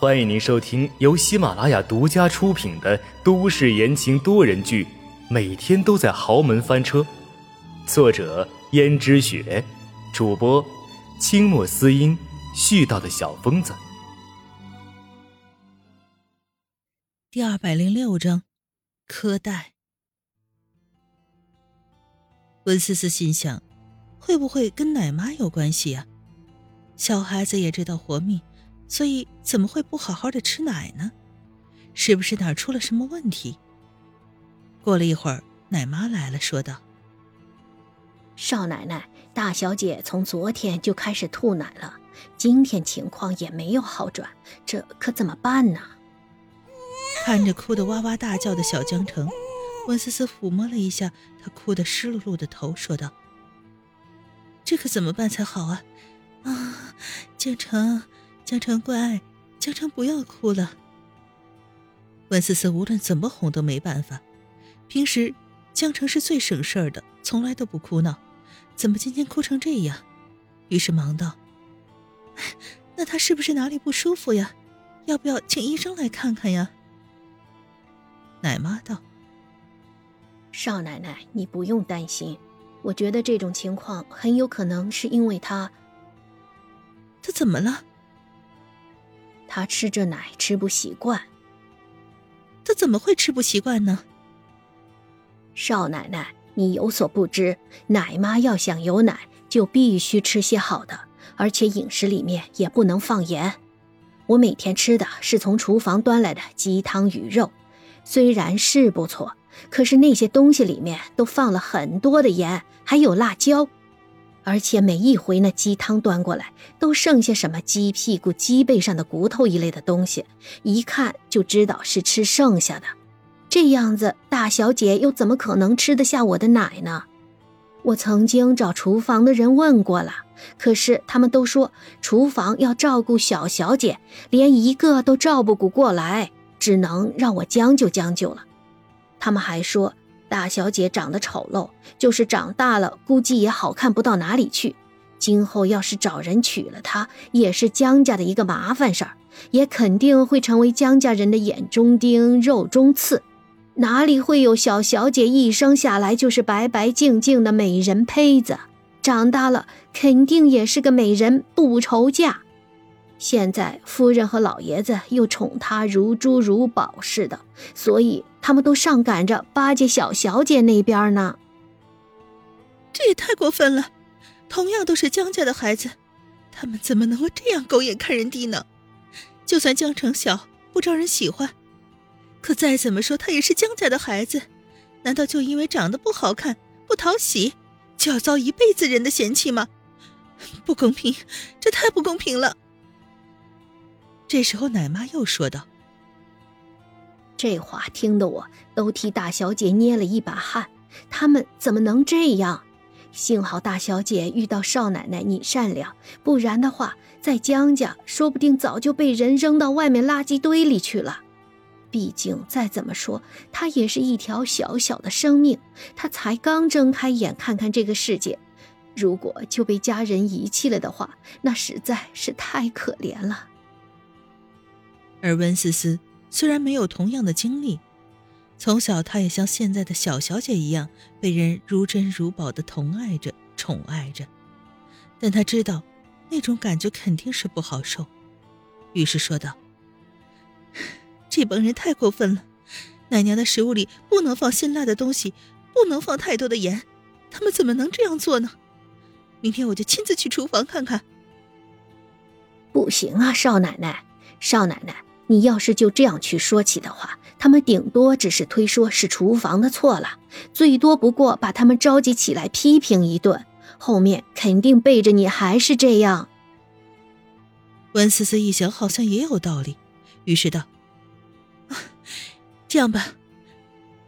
欢迎您收听由喜马拉雅独家出品的都市言情多人剧《每天都在豪门翻车》，作者：胭脂雪，主播：清墨思音，絮叨的小疯子。第二百零六章，苛待。温思思心想，会不会跟奶妈有关系呀？小孩子也知道活命，所以怎么会不好好的吃奶呢？是不是哪儿出了什么问题？过了一会儿，奶妈来了，说道：“少奶奶，大小姐从昨天就开始吐奶了，今天情况也没有好转，这可怎么办呢？”看着哭得哇哇大叫的小江城。温思思抚摸了一下他哭得湿漉漉的头，说道：“这可怎么办才好啊？啊，江城，江城乖，江城不要哭了。”温思思无论怎么哄都没办法。平时江城是最省事儿的，从来都不哭闹，怎么今天哭成这样？于是忙道：“那他是不是哪里不舒服呀？要不要请医生来看看呀？”奶妈道。少奶奶，你不用担心，我觉得这种情况很有可能是因为他。他怎么了？他吃这奶吃不习惯。他怎么会吃不习惯呢？少奶奶，你有所不知，奶妈要想有奶，就必须吃些好的，而且饮食里面也不能放盐。我每天吃的是从厨房端来的鸡汤鱼肉，虽然是不错。可是那些东西里面都放了很多的盐，还有辣椒，而且每一回那鸡汤端过来，都剩下什么鸡屁股、鸡背上的骨头一类的东西，一看就知道是吃剩下的。这样子，大小姐又怎么可能吃得下我的奶呢？我曾经找厨房的人问过了，可是他们都说厨房要照顾小小姐，连一个都照顾不过来，只能让我将就将就了。他们还说，大小姐长得丑陋，就是长大了，估计也好看不到哪里去。今后要是找人娶了她，也是江家的一个麻烦事儿，也肯定会成为江家人的眼中钉、肉中刺。哪里会有小小姐一生下来就是白白净净的美人胚子？长大了肯定也是个美人，不愁嫁。现在夫人和老爷子又宠她如珠如宝似的，所以他们都上赶着巴结小小姐那边呢。这也太过分了！同样都是江家的孩子，他们怎么能够这样狗眼看人低呢？就算江城小不招人喜欢，可再怎么说他也是江家的孩子，难道就因为长得不好看、不讨喜，就要遭一辈子人的嫌弃吗？不公平！这太不公平了！这时候，奶妈又说道：“这话听得我都替大小姐捏了一把汗。他们怎么能这样？幸好大小姐遇到少奶奶你善良，不然的话，在江家说不定早就被人扔到外面垃圾堆里去了。毕竟再怎么说，她也是一条小小的生命，她才刚睁开眼看看这个世界。如果就被家人遗弃了的话，那实在是太可怜了。”而温思思虽然没有同样的经历，从小她也像现在的小小姐一样被人如珍如宝的疼爱着、宠爱着，但她知道那种感觉肯定是不好受，于是说道：“这帮人太过分了，奶娘的食物里不能放辛辣的东西，不能放太多的盐，他们怎么能这样做呢？明天我就亲自去厨房看看。”不行啊，少奶奶，少奶奶。你要是就这样去说起的话，他们顶多只是推说是厨房的错了，最多不过把他们召集起来批评一顿，后面肯定背着你还是这样。温思思一想，好像也有道理，于是道：“这样吧，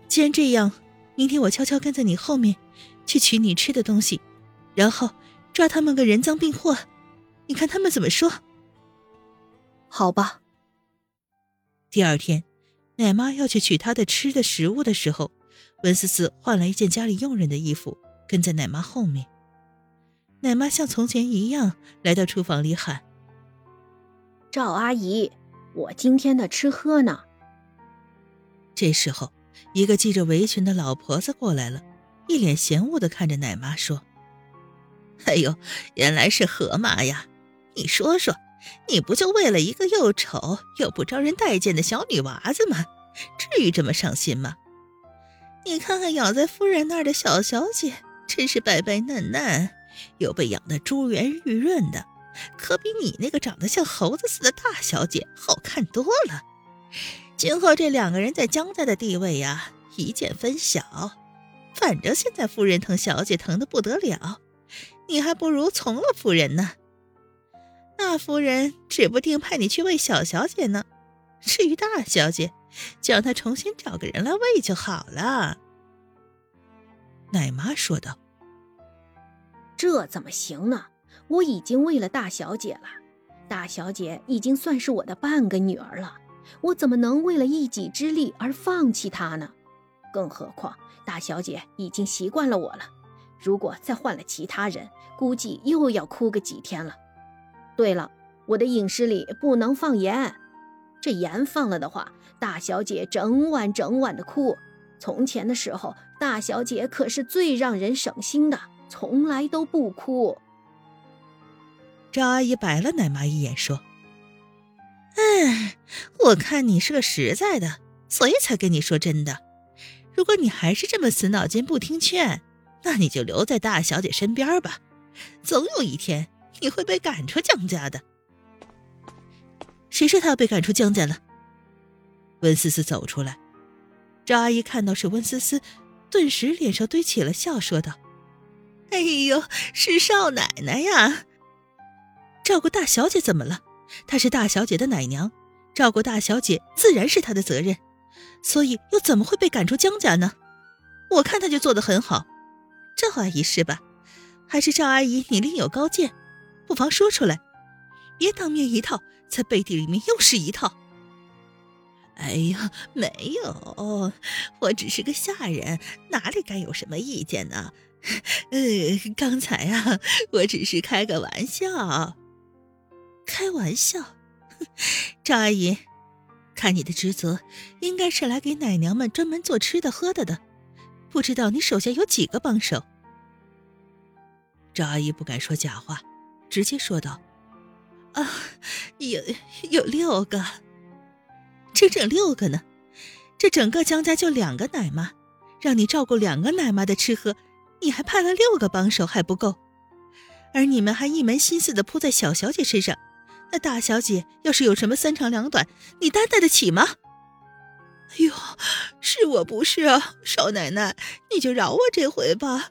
既然这样，明天我悄悄跟在你后面，去取你吃的东西，然后抓他们个人赃并获，你看他们怎么说？”好吧。第二天，奶妈要去取她的吃的食物的时候，文思思换了一件家里佣人的衣服，跟在奶妈后面。奶妈像从前一样来到厨房里喊：“赵阿姨，我今天的吃喝呢？这时候，一个系着围裙的老婆子过来了，一脸嫌恶的看着奶妈说：“哎呦，原来是河马呀！你说说，你不就为了一个又丑又不招人待见的小女娃子吗？至于这么上心吗？你看看养在夫人那儿的小小姐，真是白白嫩嫩，又被养得珠圆玉润的，可比你那个长得像猴子似的大小姐好看多了。”今后这两个人在江家的地位呀，一见分晓。反正现在夫人疼小姐疼的不得了，你还不如从了夫人呢。那夫人指不定派你去喂小小姐呢。至于大小姐，就让她重新找个人来喂就好了。奶妈说道：“这怎么行呢？我已经喂了大小姐了，大小姐已经算是我的半个女儿了。”我怎么能为了一己之力而放弃她呢？更何况大小姐已经习惯了我了，如果再换了其他人，估计又要哭个几天了。对了，我的饮食里不能放盐，这盐放了的话，大小姐整晚整晚的哭。从前的时候，大小姐可是最让人省心的，从来都不哭。赵阿姨白了奶妈一眼，说。哎，我看你是个实在的，所以才跟你说真的。如果你还是这么死脑筋不听劝，那你就留在大小姐身边吧。总有一天你会被赶出江家的。谁说他要被赶出江家了？温思思走出来，赵阿姨看到是温思思，顿时脸上堆起了笑，说道：“哎呦，是少奶奶呀！照顾大小姐怎么了？”她是大小姐的奶娘，照顾大小姐自然是她的责任，所以又怎么会被赶出江家呢？我看她就做得很好。赵阿姨是吧？还是赵阿姨你另有高见？不妨说出来，别当面一套，在背地里面又是一套。哎呀，没有，我只是个下人，哪里敢有什么意见呢？呃，刚才啊，我只是开个玩笑。开玩笑，赵阿姨，看你的职责，应该是来给奶娘们专门做吃的喝的的，不知道你手下有几个帮手？赵阿姨不敢说假话，直接说道：“啊，有有六个，整整六个呢。这整个江家就两个奶妈，让你照顾两个奶妈的吃喝，你还派了六个帮手还不够，而你们还一门心思的扑在小小姐身上。”那大小姐要是有什么三长两短，你担待得起吗？哎呦，是我不是啊，少奶奶，你就饶我这回吧。